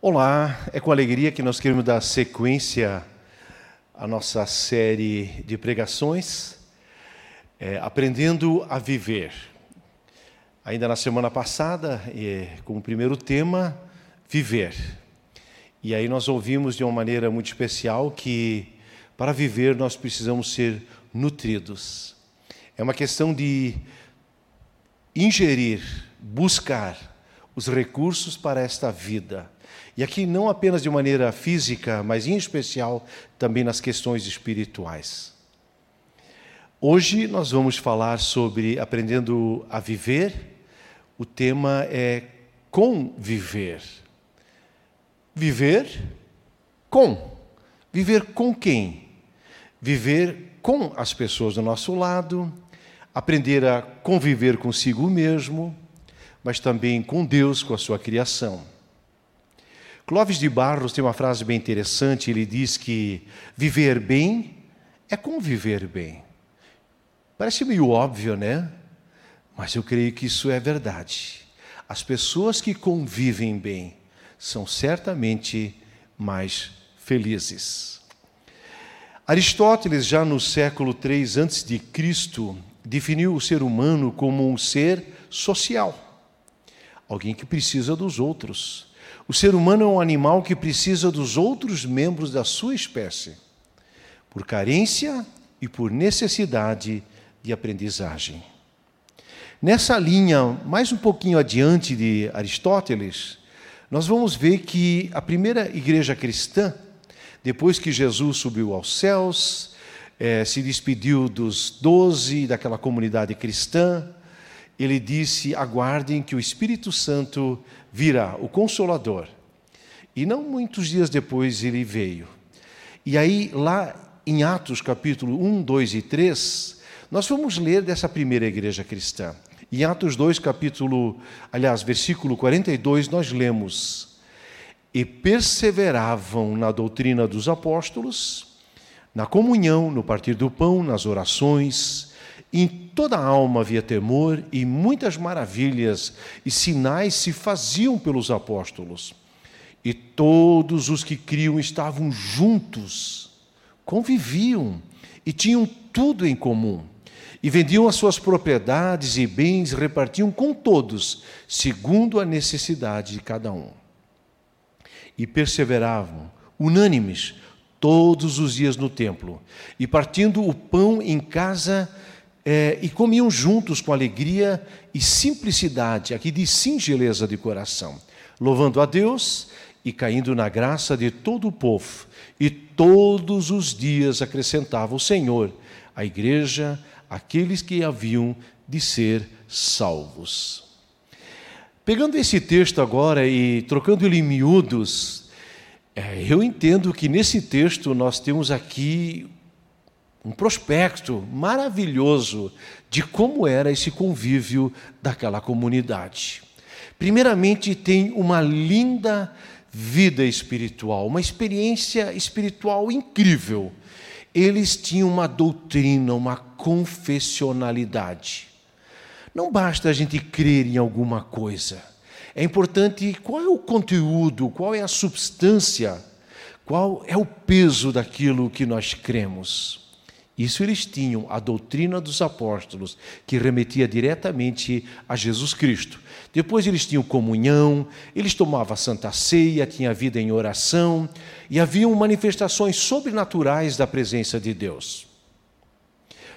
Olá, é com alegria que nós queremos dar sequência à nossa série de pregações, é, Aprendendo a Viver. Ainda na semana passada, é, como primeiro tema, Viver. E aí nós ouvimos de uma maneira muito especial que para viver nós precisamos ser nutridos. É uma questão de ingerir, buscar os recursos para esta vida e aqui não apenas de maneira física, mas em especial também nas questões espirituais. Hoje nós vamos falar sobre aprendendo a viver. O tema é conviver. Viver com. Viver com quem? Viver com as pessoas do nosso lado, aprender a conviver consigo mesmo, mas também com Deus, com a sua criação. Clóvis de Barros tem uma frase bem interessante, ele diz que viver bem é conviver bem. Parece meio óbvio, né? Mas eu creio que isso é verdade. As pessoas que convivem bem são certamente mais felizes. Aristóteles, já no século III a.C., definiu o ser humano como um ser social, alguém que precisa dos outros o ser humano é um animal que precisa dos outros membros da sua espécie, por carência e por necessidade de aprendizagem. Nessa linha, mais um pouquinho adiante de Aristóteles, nós vamos ver que a primeira igreja cristã, depois que Jesus subiu aos céus, eh, se despediu dos doze, daquela comunidade cristã, ele disse: aguardem que o Espírito Santo virá, o Consolador. E não muitos dias depois ele veio. E aí, lá em Atos capítulo 1, 2 e 3, nós vamos ler dessa primeira igreja cristã. Em Atos 2, capítulo, aliás, versículo 42, nós lemos: E perseveravam na doutrina dos apóstolos, na comunhão, no partir do pão, nas orações, em toda a alma havia temor e muitas maravilhas e sinais se faziam pelos apóstolos. E todos os que criam estavam juntos, conviviam e tinham tudo em comum. E vendiam as suas propriedades e bens, repartiam com todos, segundo a necessidade de cada um. E perseveravam, unânimes, todos os dias no templo, e partindo o pão em casa, é, e comiam juntos com alegria e simplicidade, aqui de singeleza de coração, louvando a Deus e caindo na graça de todo o povo. E todos os dias acrescentava o Senhor à igreja aqueles que haviam de ser salvos. Pegando esse texto agora e trocando ele em miúdos, é, eu entendo que nesse texto nós temos aqui um prospecto maravilhoso de como era esse convívio daquela comunidade. Primeiramente, tem uma linda vida espiritual, uma experiência espiritual incrível. Eles tinham uma doutrina, uma confessionalidade. Não basta a gente crer em alguma coisa. É importante qual é o conteúdo, qual é a substância, qual é o peso daquilo que nós cremos. Isso eles tinham, a doutrina dos apóstolos, que remetia diretamente a Jesus Cristo. Depois eles tinham comunhão, eles tomavam a santa ceia, tinha vida em oração, e haviam manifestações sobrenaturais da presença de Deus.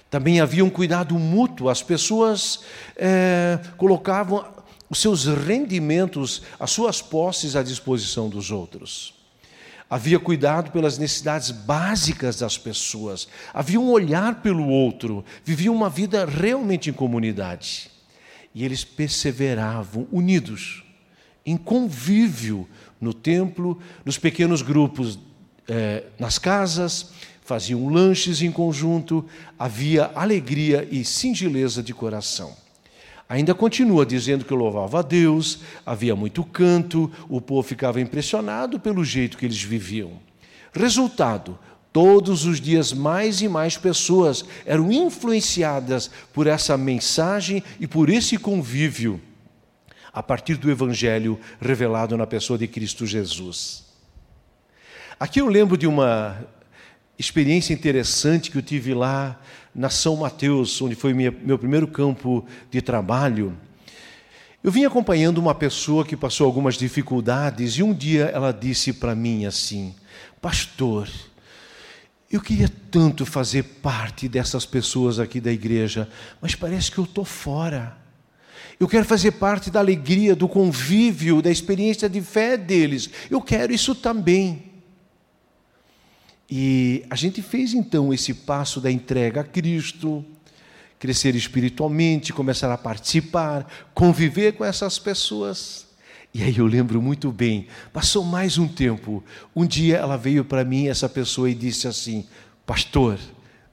Também havia um cuidado mútuo, as pessoas é, colocavam os seus rendimentos, as suas posses à disposição dos outros. Havia cuidado pelas necessidades básicas das pessoas. Havia um olhar pelo outro. Viviam uma vida realmente em comunidade. E eles perseveravam unidos, em convívio no templo, nos pequenos grupos, eh, nas casas, faziam lanches em conjunto. Havia alegria e singeleza de coração. Ainda continua dizendo que louvava a Deus, havia muito canto, o povo ficava impressionado pelo jeito que eles viviam. Resultado: todos os dias mais e mais pessoas eram influenciadas por essa mensagem e por esse convívio. a partir do Evangelho revelado na pessoa de Cristo Jesus. Aqui eu lembro de uma experiência interessante que eu tive lá na São Mateus, onde foi minha, meu primeiro campo de trabalho. Eu vim acompanhando uma pessoa que passou algumas dificuldades e um dia ela disse para mim assim: Pastor, eu queria tanto fazer parte dessas pessoas aqui da igreja, mas parece que eu estou fora. Eu quero fazer parte da alegria, do convívio, da experiência de fé deles. Eu quero isso também. E a gente fez então esse passo da entrega a Cristo, crescer espiritualmente, começar a participar, conviver com essas pessoas. E aí eu lembro muito bem, passou mais um tempo. Um dia ela veio para mim, essa pessoa, e disse assim: Pastor,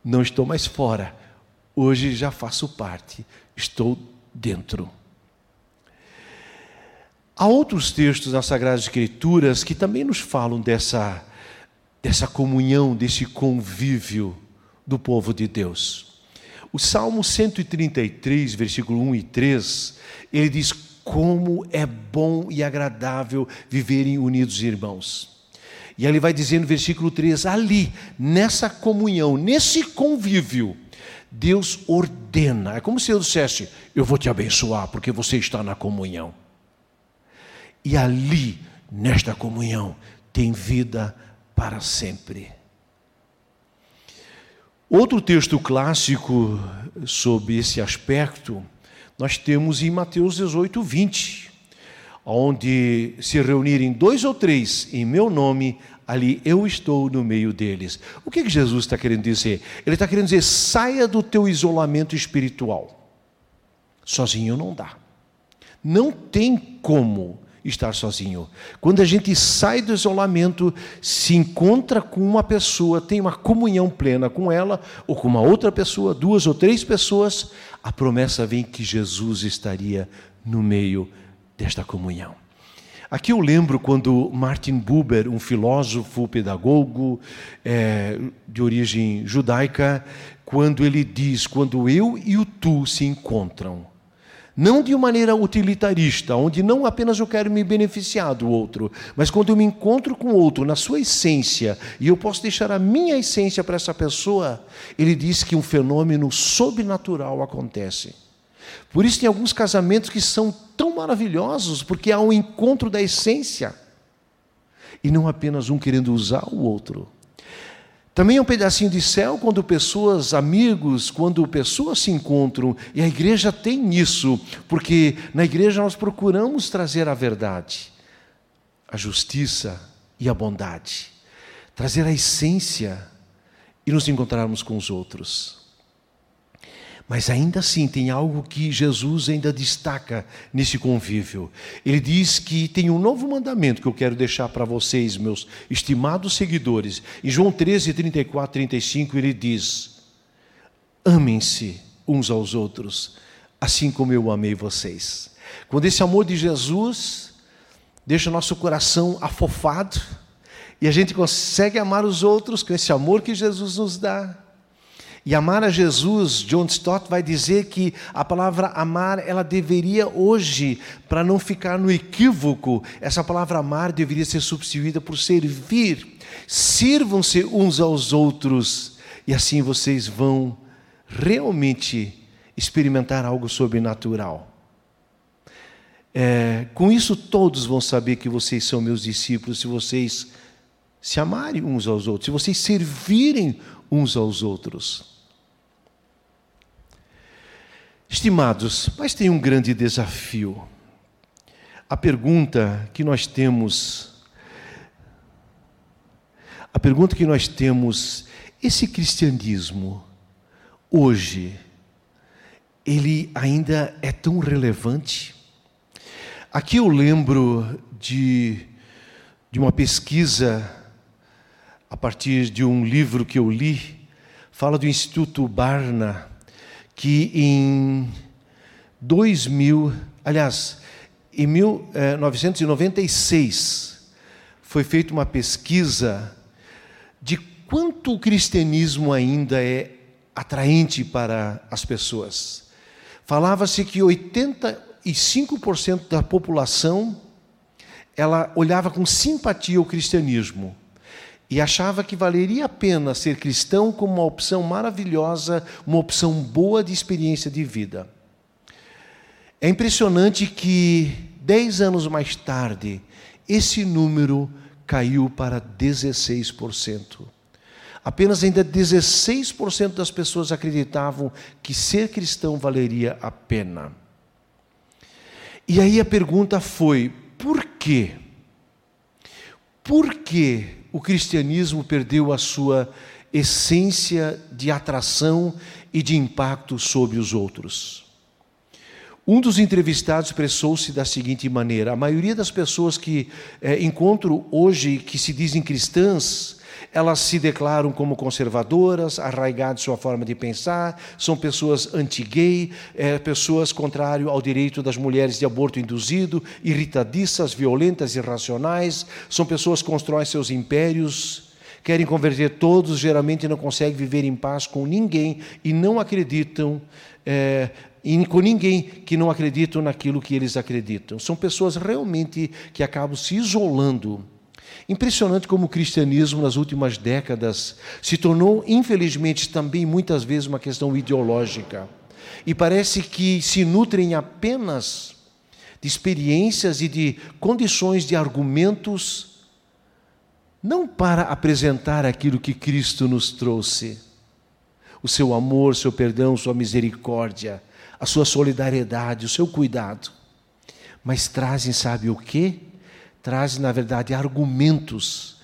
não estou mais fora, hoje já faço parte, estou dentro. Há outros textos nas Sagradas Escrituras que também nos falam dessa, dessa comunhão, desse convívio do povo de Deus. O Salmo 133, versículo 1 e 3, ele diz: Como é bom e agradável viverem unidos irmãos. E ele vai dizer no versículo 3: ali, nessa comunhão, nesse convívio, Deus ordena. É como se eu dissesse: Eu vou te abençoar porque você está na comunhão. E ali, nesta comunhão, tem vida para sempre. Outro texto clássico sobre esse aspecto, nós temos em Mateus 18, 20, onde se reunirem dois ou três em meu nome, ali eu estou no meio deles. O que, que Jesus está querendo dizer? Ele está querendo dizer: saia do teu isolamento espiritual. Sozinho não dá. Não tem como estar sozinho. Quando a gente sai do isolamento, se encontra com uma pessoa, tem uma comunhão plena com ela, ou com uma outra pessoa, duas ou três pessoas, a promessa vem que Jesus estaria no meio desta comunhão. Aqui eu lembro quando Martin Buber, um filósofo, pedagogo é, de origem judaica, quando ele diz: quando eu e o tu se encontram, não de maneira utilitarista, onde não apenas eu quero me beneficiar do outro, mas quando eu me encontro com o outro na sua essência e eu posso deixar a minha essência para essa pessoa, ele diz que um fenômeno sobrenatural acontece. Por isso tem alguns casamentos que são tão maravilhosos, porque há um encontro da essência e não apenas um querendo usar o outro. Também é um pedacinho de céu quando pessoas, amigos, quando pessoas se encontram, e a igreja tem isso, porque na igreja nós procuramos trazer a verdade, a justiça e a bondade, trazer a essência e nos encontrarmos com os outros. Mas ainda assim tem algo que Jesus ainda destaca nesse convívio. Ele diz que tem um novo mandamento que eu quero deixar para vocês, meus estimados seguidores. Em João 13, 34, 35, ele diz: Amem-se uns aos outros, assim como eu amei vocês. Quando esse amor de Jesus deixa o nosso coração afofado, e a gente consegue amar os outros com esse amor que Jesus nos dá, e amar a Jesus, John Stott vai dizer que a palavra amar, ela deveria hoje, para não ficar no equívoco, essa palavra amar deveria ser substituída por servir. Sirvam-se uns aos outros, e assim vocês vão realmente experimentar algo sobrenatural. É, com isso, todos vão saber que vocês são meus discípulos se vocês se amarem uns aos outros, se vocês servirem uns aos outros. Estimados, mas tem um grande desafio. A pergunta que nós temos, a pergunta que nós temos, esse cristianismo, hoje, ele ainda é tão relevante? Aqui eu lembro de, de uma pesquisa, a partir de um livro que eu li, fala do Instituto Barna, que em 2000, aliás, em 1996, eh, foi feita uma pesquisa de quanto o cristianismo ainda é atraente para as pessoas. Falava-se que 85% e 5% da população ela olhava com simpatia o cristianismo e achava que valeria a pena ser cristão como uma opção maravilhosa, uma opção boa de experiência de vida. É impressionante que, dez anos mais tarde, esse número caiu para 16%. Apenas ainda 16% das pessoas acreditavam que ser cristão valeria a pena. E aí a pergunta foi: por quê? Por que o cristianismo perdeu a sua essência de atração e de impacto sobre os outros? Um dos entrevistados expressou-se da seguinte maneira: a maioria das pessoas que é, encontro hoje que se dizem cristãs, elas se declaram como conservadoras, arraigadas sua forma de pensar, são pessoas anti-gay, é, pessoas contrárias ao direito das mulheres de aborto induzido, irritadiças, violentas, irracionais, são pessoas que constroem seus impérios, querem converter todos, geralmente não conseguem viver em paz com ninguém e não acreditam é, e com ninguém que não acreditam naquilo que eles acreditam. São pessoas realmente que acabam se isolando. Impressionante como o cristianismo, nas últimas décadas, se tornou, infelizmente, também muitas vezes uma questão ideológica. E parece que se nutrem apenas de experiências e de condições de argumentos, não para apresentar aquilo que Cristo nos trouxe, o seu amor, seu perdão, sua misericórdia, a sua solidariedade, o seu cuidado, mas trazem, sabe o que? Trazem, na verdade, argumentos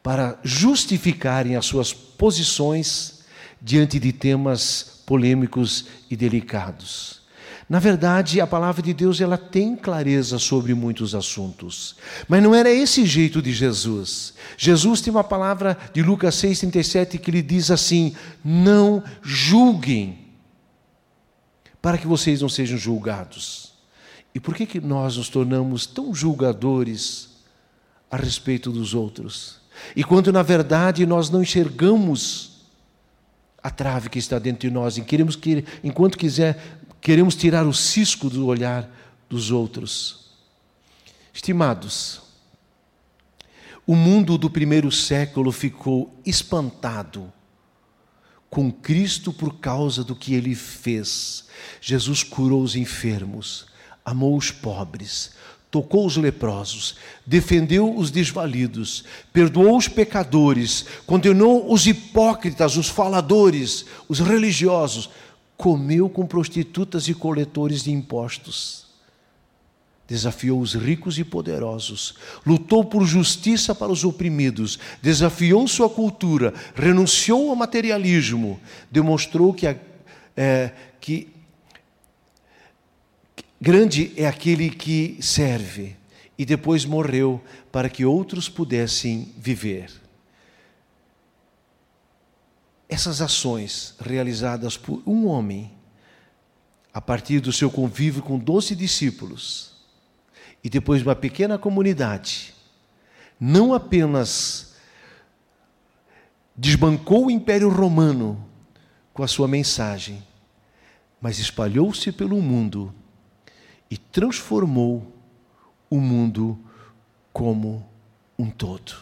para justificarem as suas posições diante de temas polêmicos e delicados. Na verdade, a palavra de Deus ela tem clareza sobre muitos assuntos. Mas não era esse jeito de Jesus. Jesus tem uma palavra de Lucas 6:37 que lhe diz assim: "Não julguem, para que vocês não sejam julgados. E por que, que nós nos tornamos tão julgadores a respeito dos outros? E quando na verdade nós não enxergamos a trave que está dentro de nós, e queremos que, enquanto quiser, queremos tirar o cisco do olhar dos outros. Estimados, o mundo do primeiro século ficou espantado com Cristo por causa do que ele fez. Jesus curou os enfermos, amou os pobres, tocou os leprosos, defendeu os desvalidos, perdoou os pecadores, condenou os hipócritas, os faladores, os religiosos, comeu com prostitutas e coletores de impostos desafiou os ricos e poderosos, lutou por justiça para os oprimidos, desafiou sua cultura, renunciou ao materialismo, demonstrou que, é, que grande é aquele que serve e depois morreu para que outros pudessem viver. Essas ações realizadas por um homem, a partir do seu convívio com doze discípulos, e depois uma pequena comunidade, não apenas desbancou o Império Romano com a sua mensagem, mas espalhou-se pelo mundo e transformou o mundo como um todo.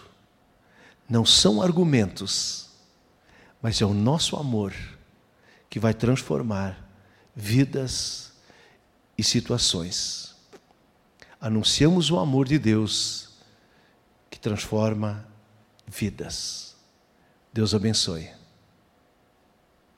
Não são argumentos, mas é o nosso amor que vai transformar vidas e situações anunciamos o amor de Deus que transforma vidas. Deus abençoe.